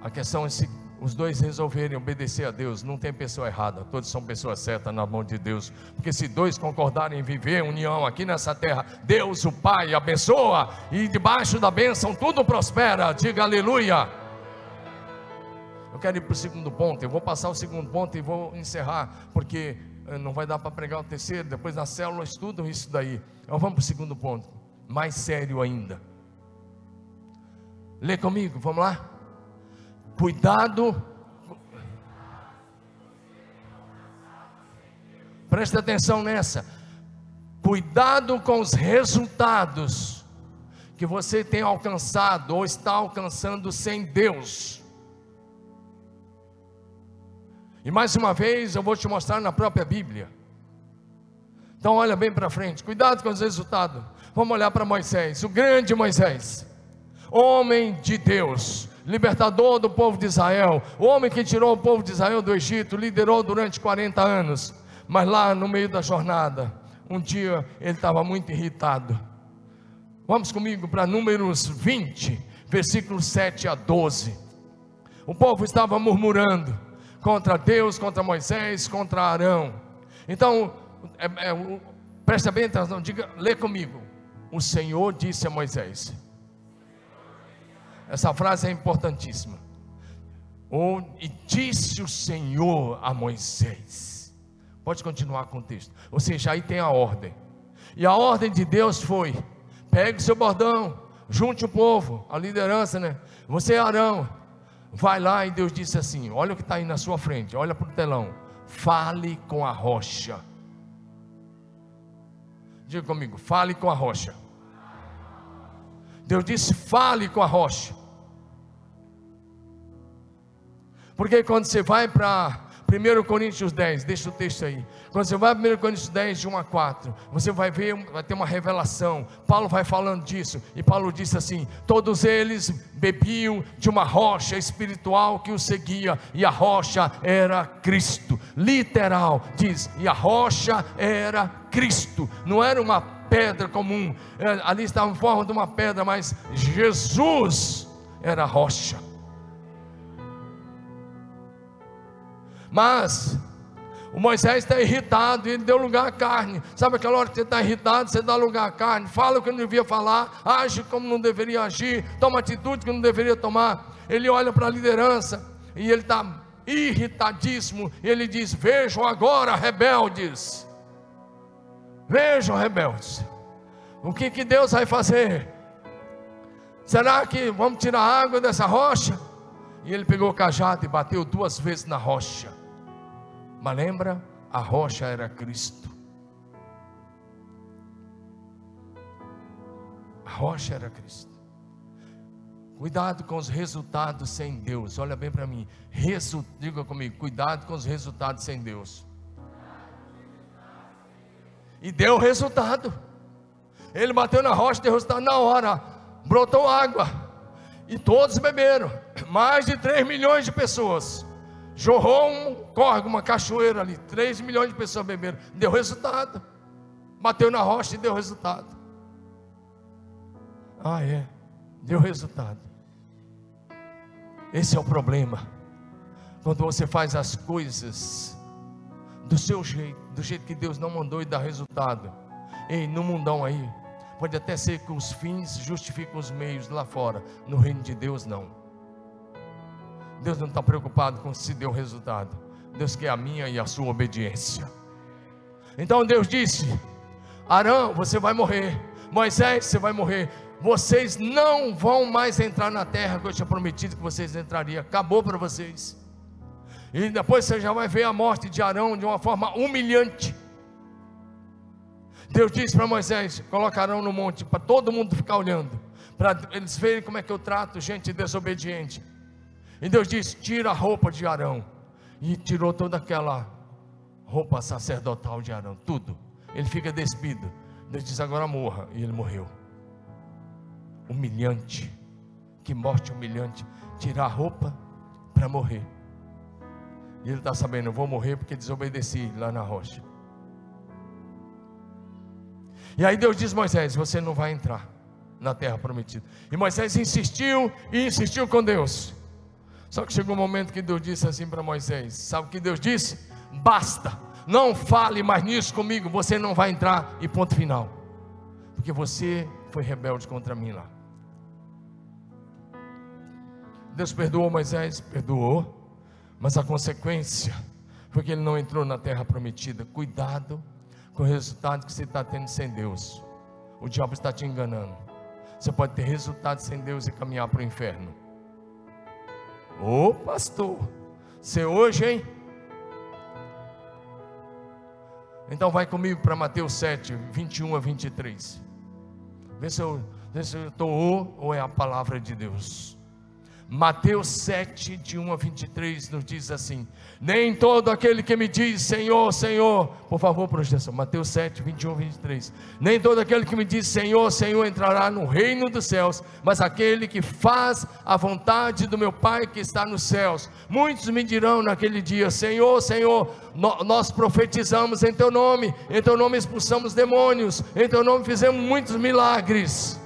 A questão é se os dois resolverem obedecer a Deus, não tem pessoa errada, todos são pessoas certas na mão de Deus, porque se dois concordarem em viver união aqui nessa terra, Deus, o Pai, abençoa, e debaixo da bênção tudo prospera, diga aleluia. Eu quero ir para o segundo ponto, eu vou passar o segundo ponto e vou encerrar, porque não vai dar para pregar o terceiro, depois na célula estudam isso daí. Então vamos para o segundo ponto, mais sério ainda. Lê comigo, vamos lá? Cuidado. Presta atenção nessa. Cuidado com os resultados que você tem alcançado ou está alcançando sem Deus. E mais uma vez eu vou te mostrar na própria Bíblia. Então olha bem para frente, cuidado com os resultados. Vamos olhar para Moisés, o grande Moisés, homem de Deus, libertador do povo de Israel, o homem que tirou o povo de Israel do Egito, liderou durante 40 anos, mas lá no meio da jornada, um dia ele estava muito irritado. Vamos comigo para Números 20, versículos 7 a 12. O povo estava murmurando contra Deus, contra Moisés, contra Arão. Então, é, é, presta bem atenção, diga, lê comigo. O Senhor disse a Moisés: essa frase é importantíssima. e disse o Senhor a Moisés. Pode continuar com o texto. Ou seja, aí tem a ordem. E a ordem de Deus foi: pegue o seu bordão, junte o povo, a liderança, né? Você é Arão, vai lá e Deus disse assim: olha o que está aí na sua frente, olha para o telão. Fale com a rocha. Diga comigo, fale com a rocha. Deus disse: fale com a rocha. Porque quando você vai para 1 Coríntios 10, deixa o texto aí. Quando você vai para 1 Coríntios 10, de 1 a 4, você vai ver, vai ter uma revelação. Paulo vai falando disso, e Paulo disse assim: Todos eles bebiam de uma rocha espiritual que os seguia, e a rocha era Cristo. Literal, diz, e a rocha era Cristo, não era uma pedra comum, é, ali estava em forma de uma pedra, mas Jesus era a rocha. Mas o Moisés está irritado e ele deu lugar à carne. Sabe aquela hora que você está irritado, você dá lugar à carne, fala o que não devia falar, age como não deveria agir, toma atitude que não deveria tomar. Ele olha para a liderança e ele está irritadíssimo. E ele diz: Vejam agora, rebeldes. Vejam, rebeldes. O que, que Deus vai fazer? Será que vamos tirar água dessa rocha? E ele pegou o cajado e bateu duas vezes na rocha. Mas lembra, a rocha era Cristo. A rocha era Cristo. Cuidado com os resultados sem Deus. Olha bem para mim. Resu... Diga comigo, cuidado com os resultados sem Deus. E deu resultado. Ele bateu na rocha, deu resultado na hora. Brotou água. E todos beberam. Mais de 3 milhões de pessoas. Jorrou um córrego, uma cachoeira ali. 3 milhões de pessoas beberam. Deu resultado. Bateu na rocha e deu resultado. Ah, é. Deu resultado. Esse é o problema. Quando você faz as coisas do seu jeito, do jeito que Deus não mandou e dá resultado. Ei, no mundão aí, pode até ser que os fins justificam os meios lá fora. No reino de Deus, não. Deus não está preocupado com se deu resultado. Deus quer a minha e a sua obediência. Então Deus disse: Arão, você vai morrer. Moisés, você vai morrer. Vocês não vão mais entrar na terra que eu tinha prometido que vocês entrariam. Acabou para vocês. E depois você já vai ver a morte de Arão de uma forma humilhante. Deus disse para Moisés: coloca Arão no monte para todo mundo ficar olhando, para eles verem como é que eu trato gente desobediente. E Deus disse: tira a roupa de Arão. E tirou toda aquela roupa sacerdotal de Arão, tudo. Ele fica despido. Deus diz: agora morra. E ele morreu. Humilhante. Que morte humilhante. Tirar a roupa para morrer. E ele está sabendo: eu vou morrer porque desobedeci lá na rocha. E aí Deus diz: Moisés, você não vai entrar na terra prometida. E Moisés insistiu e insistiu com Deus. Só que chegou um momento que Deus disse assim para Moisés: Sabe o que Deus disse? Basta, não fale mais nisso comigo, você não vai entrar, e ponto final. Porque você foi rebelde contra mim lá. Deus perdoou Moisés? Perdoou, mas a consequência foi que ele não entrou na terra prometida. Cuidado com o resultado que você está tendo sem Deus. O diabo está te enganando. Você pode ter resultado sem Deus e caminhar para o inferno. Ô pastor, você hoje, hein? Então vai comigo para Mateus 7, 21 a 23. Vê se eu estou ou é a palavra de Deus. Mateus 7, de 1 a 23, nos diz assim: Nem todo aquele que me diz Senhor, Senhor, por favor, projeção, Mateus 7, 21 a 23. Nem todo aquele que me diz Senhor, Senhor entrará no reino dos céus, mas aquele que faz a vontade do meu Pai que está nos céus. Muitos me dirão naquele dia: Senhor, Senhor, nós profetizamos em Teu nome, em Teu nome expulsamos demônios, em Teu nome fizemos muitos milagres.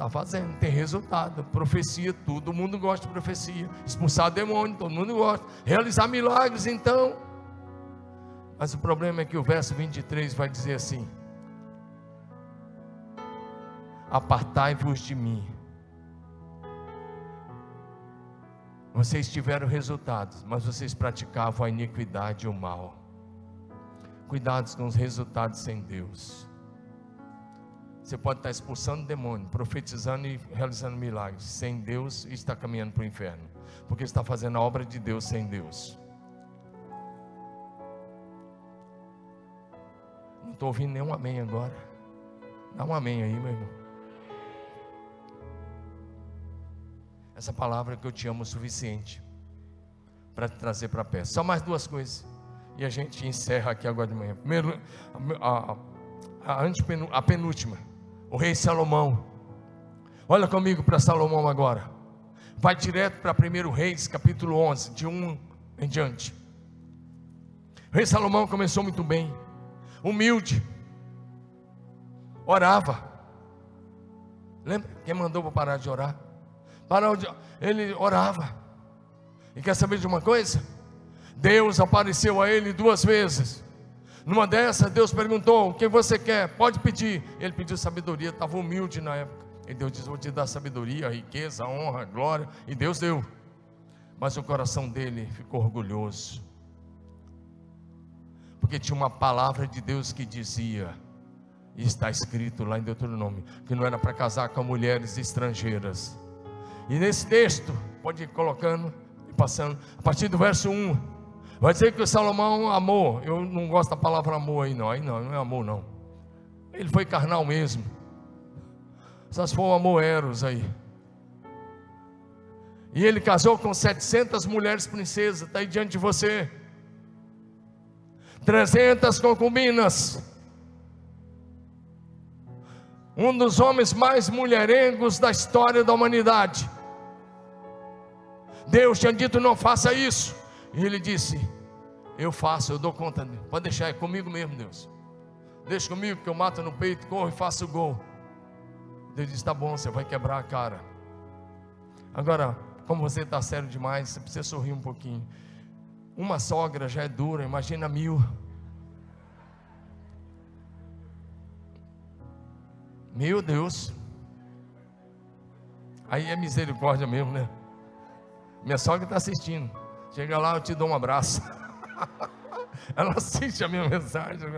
Está fazendo, tem resultado. Profecia, todo mundo gosta de profecia. Expulsar demônio, todo mundo gosta. Realizar milagres, então. Mas o problema é que o verso 23 vai dizer assim: Apartai-vos de mim. Vocês tiveram resultados, mas vocês praticavam a iniquidade e o mal. Cuidados com os resultados sem Deus. Você pode estar expulsando demônio, profetizando e realizando milagres. Sem Deus, está caminhando para o inferno. Porque está fazendo a obra de Deus sem Deus. Não estou ouvindo nenhum amém agora. Dá um amém aí, meu irmão. essa palavra que eu te amo o suficiente para te trazer para perto. Só mais duas coisas. E a gente encerra aqui agora de manhã. Primeiro, a, a, a, a penúltima. O rei Salomão. Olha comigo para Salomão agora. Vai direto para 1 Reis, capítulo 11, de 1 em diante. O rei Salomão começou muito bem, humilde, orava. Lembra quem mandou para parar de orar? Parou de, ele orava. E quer saber de uma coisa? Deus apareceu a ele duas vezes. Numa dessas, Deus perguntou: O que você quer? Pode pedir. Ele pediu sabedoria, estava humilde na época. E Deus disse: Vou te dar sabedoria, riqueza, honra, glória. E Deus deu. Mas o coração dele ficou orgulhoso. Porque tinha uma palavra de Deus que dizia: e está escrito lá em Deuteronômio, que não era para casar com mulheres estrangeiras. E nesse texto, pode ir colocando e passando, a partir do verso 1, Vai dizer que Salomão amou. Eu não gosto da palavra amor aí, não. Aí não, não é amor, não. Ele foi carnal mesmo. Só se for o amor eros aí. E ele casou com 700 mulheres princesas. Está aí diante de você. 300 concubinas. Um dos homens mais mulherengos da história da humanidade. Deus tinha dito: não faça isso. E ele disse: Eu faço, eu dou conta. Pode deixar, é comigo mesmo, Deus. Deixa comigo que eu mato no peito, corro e faço o gol. Deus disse: Tá bom, você vai quebrar a cara. Agora, como você está sério demais, você precisa sorrir um pouquinho. Uma sogra já é dura, imagina mil. Meu Deus. Aí é misericórdia mesmo, né? Minha sogra está assistindo. Chega lá, eu te dou um abraço. *laughs* ela assiste a minha mensagem.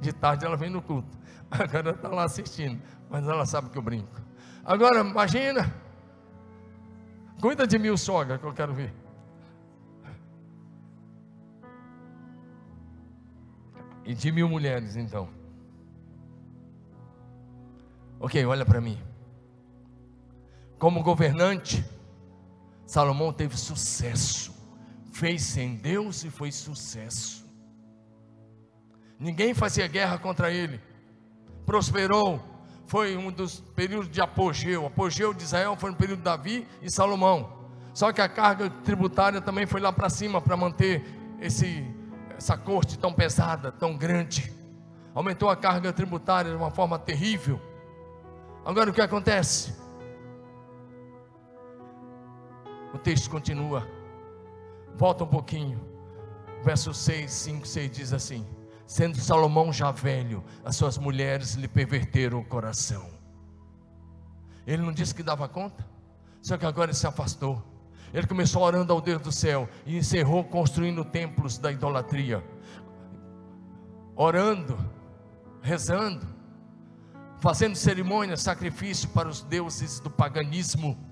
De tarde ela vem no culto. Agora está lá assistindo. Mas ela sabe que eu brinco. Agora, imagina. Cuida de mil sogra que eu quero ver. E de mil mulheres, então. Ok, olha para mim. Como governante, Salomão teve sucesso fez sem Deus e foi sucesso. Ninguém fazia guerra contra ele, prosperou. Foi um dos períodos de apogeu. O apogeu de Israel foi no período de Davi e Salomão. Só que a carga tributária também foi lá para cima para manter esse, essa corte tão pesada, tão grande. Aumentou a carga tributária de uma forma terrível. Agora o que acontece? O texto continua. Volta um pouquinho. Verso 6, 5, 6 diz assim: Sendo Salomão já velho, as suas mulheres lhe perverteram o coração. Ele não disse que dava conta, só que agora ele se afastou. Ele começou orando ao Deus do céu e encerrou construindo templos da idolatria, orando, rezando, fazendo cerimônias, sacrifício para os deuses do paganismo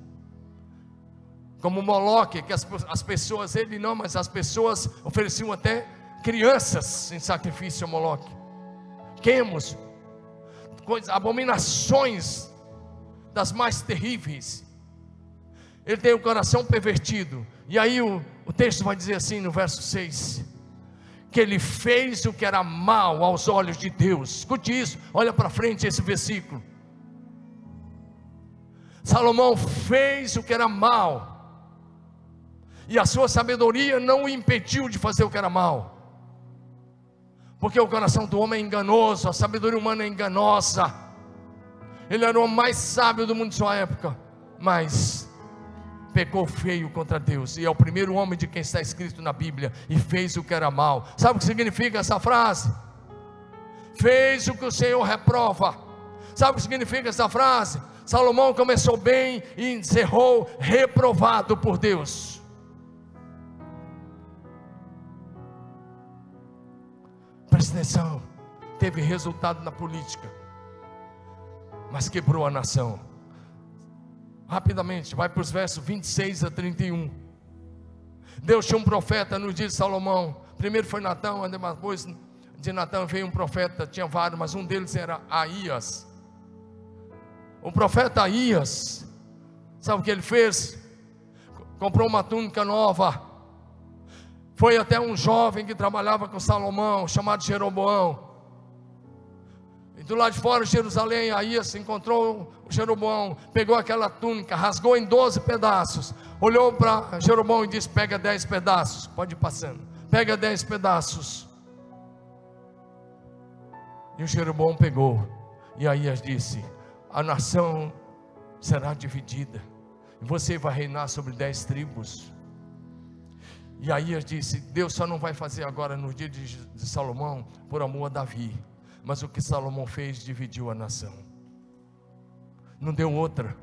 como Moloque, que as, as pessoas, ele não, mas as pessoas ofereciam até crianças em sacrifício a Moloque. Quemos, coisas, abominações das mais terríveis. Ele tem o coração pervertido. E aí o, o texto vai dizer assim no verso 6: que ele fez o que era mal aos olhos de Deus. Escute isso, olha para frente esse versículo. Salomão fez o que era mal e a sua sabedoria não o impediu de fazer o que era mal. Porque o coração do homem é enganoso, a sabedoria humana é enganosa. Ele era o mais sábio do mundo de sua época, mas pecou feio contra Deus, e é o primeiro homem de quem está escrito na Bíblia, e fez o que era mal. Sabe o que significa essa frase? Fez o que o Senhor reprova. Sabe o que significa essa frase? Salomão começou bem e encerrou reprovado por Deus. Atenção. Teve resultado na política, mas quebrou a nação. Rapidamente, vai para os versos 26 a 31. Deus tinha um profeta no dia de Salomão. Primeiro foi Natão, depois de Natão veio um profeta, tinha vários, mas um deles era Aías. O profeta Aías, sabe o que ele fez? comprou uma túnica nova. Foi até um jovem que trabalhava com Salomão, chamado Jeroboão. E do lado de fora de Jerusalém, se encontrou Jeroboão, pegou aquela túnica, rasgou em 12 pedaços, olhou para Jeroboão e disse: Pega 10 pedaços, pode ir passando, pega 10 pedaços. E o Jeroboão pegou, e Aías disse: A nação será dividida, e você vai reinar sobre dez tribos. E Aías disse: Deus só não vai fazer agora no dia de, de Salomão por amor a Davi mas o que Salomão fez dividiu a nação. Não deu outra.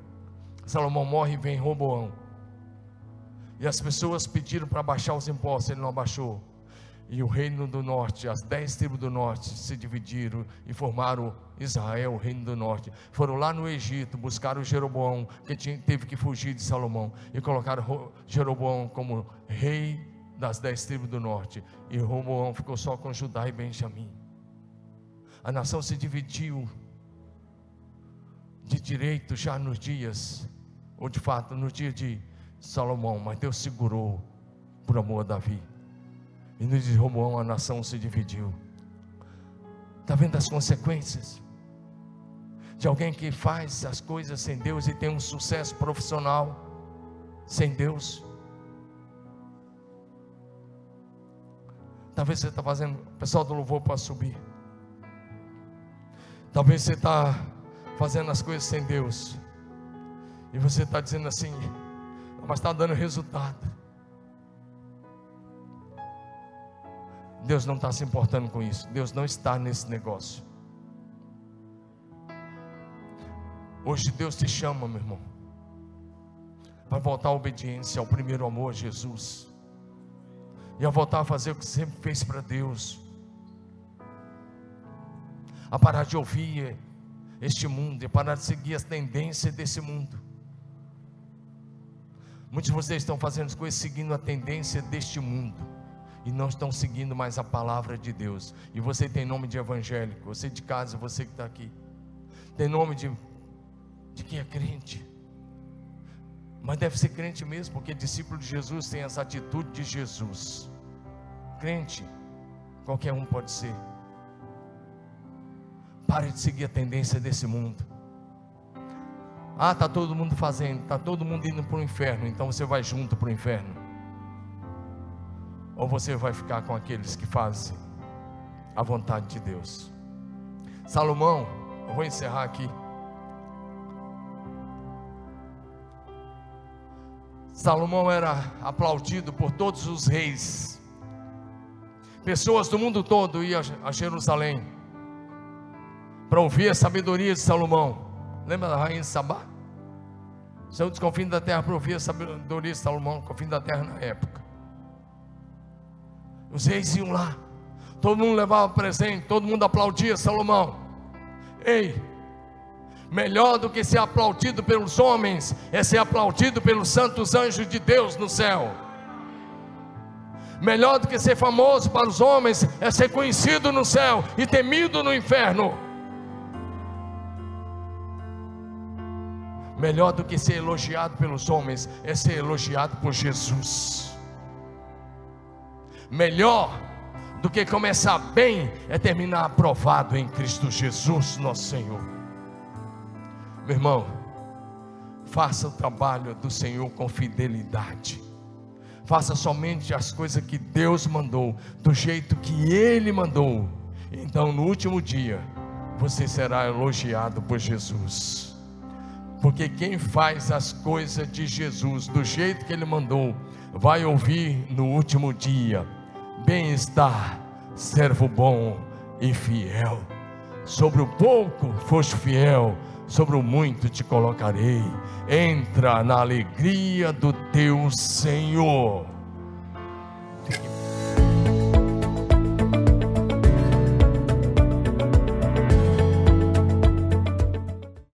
Salomão morre e vem Roboão. E as pessoas pediram para baixar os impostos, ele não abaixou. E o reino do norte, as dez tribos do norte se dividiram e formaram Israel, o reino do norte. Foram lá no Egito, buscaram Jeroboão, que tinha, teve que fugir de Salomão, e colocaram Jeroboão como rei das dez tribos do norte. E Roboão ficou só com Judá e Benjamim a nação se dividiu de direito já nos dias, ou de fato no dia de Salomão, mas Deus segurou por amor a Davi. E no dia de Roboão a nação se dividiu. Está vendo as consequências? De alguém que faz as coisas sem Deus e tem um sucesso profissional sem Deus. Talvez você está fazendo, o pessoal do louvor para subir. Talvez você está fazendo as coisas sem Deus. E você está dizendo assim, mas está dando resultado. Deus não está se importando com isso. Deus não está nesse negócio. Hoje Deus te chama, meu irmão, para voltar à obediência ao primeiro amor, Jesus, e a voltar a fazer o que sempre fez para Deus a parar de ouvir este mundo, e parar de seguir as tendências desse mundo. Muitos de vocês estão fazendo as coisas seguindo a tendência deste mundo e não estão seguindo mais a palavra de Deus. E você tem nome de evangélico, você de casa, você que está aqui, tem nome de, de quem é crente. Mas deve ser crente mesmo, porque discípulo de Jesus tem essa atitude de Jesus. Crente, qualquer um pode ser. Pare de seguir a tendência desse mundo. Ah, está todo mundo fazendo, está todo mundo indo para o inferno, então você vai junto para o inferno. Ou você vai ficar com aqueles que fazem a vontade de Deus. Salomão, eu vou encerrar aqui. Salomão era aplaudido por todos os reis. Pessoas do mundo todo iam a Jerusalém para ouvir a sabedoria de Salomão. Lembra da rainha de Sabá? Saiu dos confins da terra para ouvir a sabedoria de Salomão, confins da terra na época. Os reis iam lá, todo mundo levava presente, todo mundo aplaudia Salomão. Ei, melhor do que ser aplaudido pelos homens, é ser aplaudido pelos santos anjos de Deus no céu. Melhor do que ser famoso para os homens, é ser conhecido no céu e temido no inferno. Melhor do que ser elogiado pelos homens é ser elogiado por Jesus. Melhor do que começar bem é terminar aprovado em Cristo Jesus, nosso Senhor. Meu irmão, faça o trabalho do Senhor com fidelidade. Faça somente as coisas que Deus mandou, do jeito que Ele mandou. Então, no último dia, você será elogiado por Jesus. Porque quem faz as coisas de Jesus do jeito que ele mandou, vai ouvir no último dia: bem-estar, servo bom e fiel. Sobre o pouco foste fiel, sobre o muito te colocarei. Entra na alegria do teu Senhor.